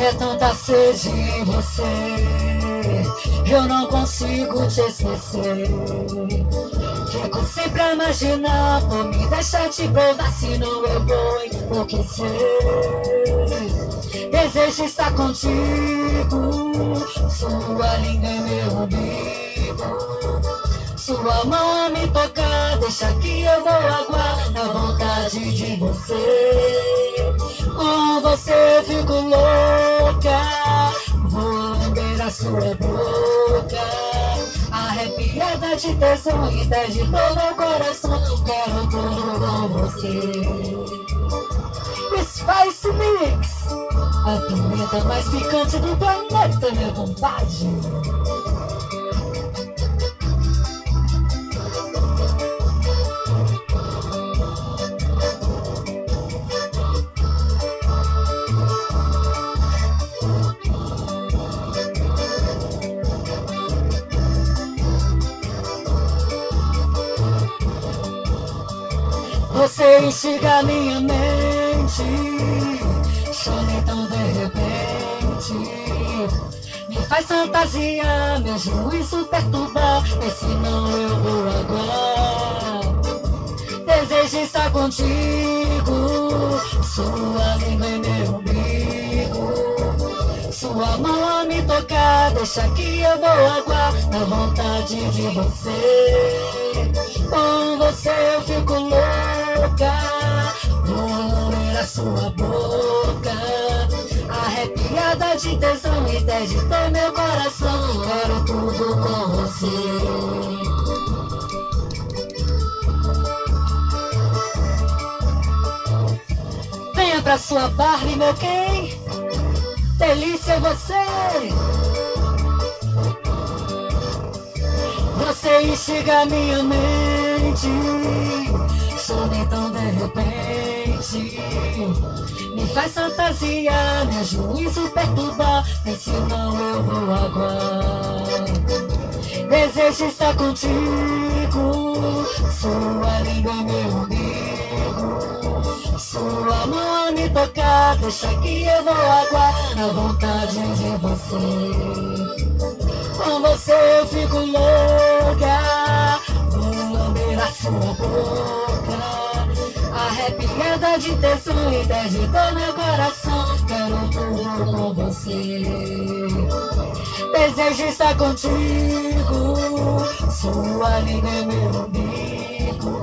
É tanta sede em você, eu não consigo te esquecer. Fico sempre a imaginar, por me deixar te provar, senão eu vou enlouquecer. Desejo estar contigo, sua língua é meu umbigo. Sua mão a me tocar, deixa que eu vou aguar na vontade de você. Com você fico vou a sua boca. Arrepiada de tesão e de todo o coração, quero tudo com você. Spice Mix, a pimenta mais picante do planeta, minha vontade. Você instiga minha mente Chame tão de repente. Me faz fantasia Meu juízo perturbar Mas se não eu vou agora. Desejo estar contigo Sua língua é meu umbigo. Sua mão a me tocar Deixa que eu vou aguar Na vontade de você. Com você eu fico louco boca, vou ler a sua boca. Arrepiada de tesão e deditou meu coração. Quero tudo com você. Venha pra sua Barbie, meu quem? Delícia você! Você instiga minha mente some tão de repente. Me faz fantasia, meu juízo perturbar Mas se não eu vou aguar Desejo estar contigo Sua língua é meu umbigo Sua mão a me tocar Deixa que eu vou aguar Na vontade de você. Com você eu fico louca Vou lamber a sua boca Arrepiada de tensão e dedicou meu coração. Quero tudo com você. Desejo estar contigo. Sua língua é meu umbigo.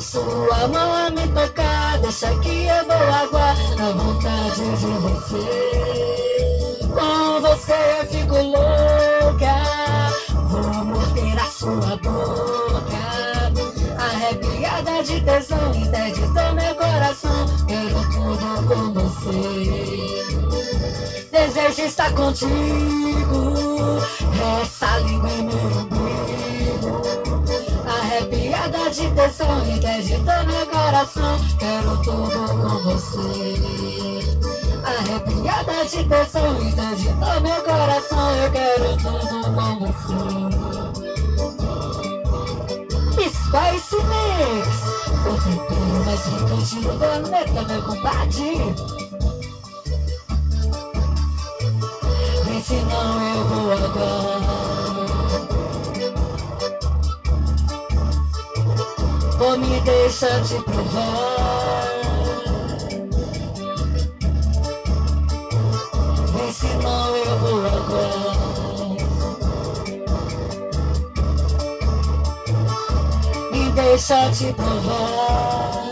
Sua mão a me tocar Deixa que eu vou aguar Na vontade de você. Com você eu fico louca. Vou morder a sua boca de tesão, interditou meu coração. Quero tudo com você. Desejo estar contigo. Essa língua é meu umbigo. Arrepiada de tesão, interditou meu coração. Quero tudo com você. Arrepiada de tesão, interditou meu coração. Eu quero tudo com você. Spice Mix O tempero mais picante do planeta, meu compadre Vem se não eu vou agora Vou me deixar te provar deixa te provar.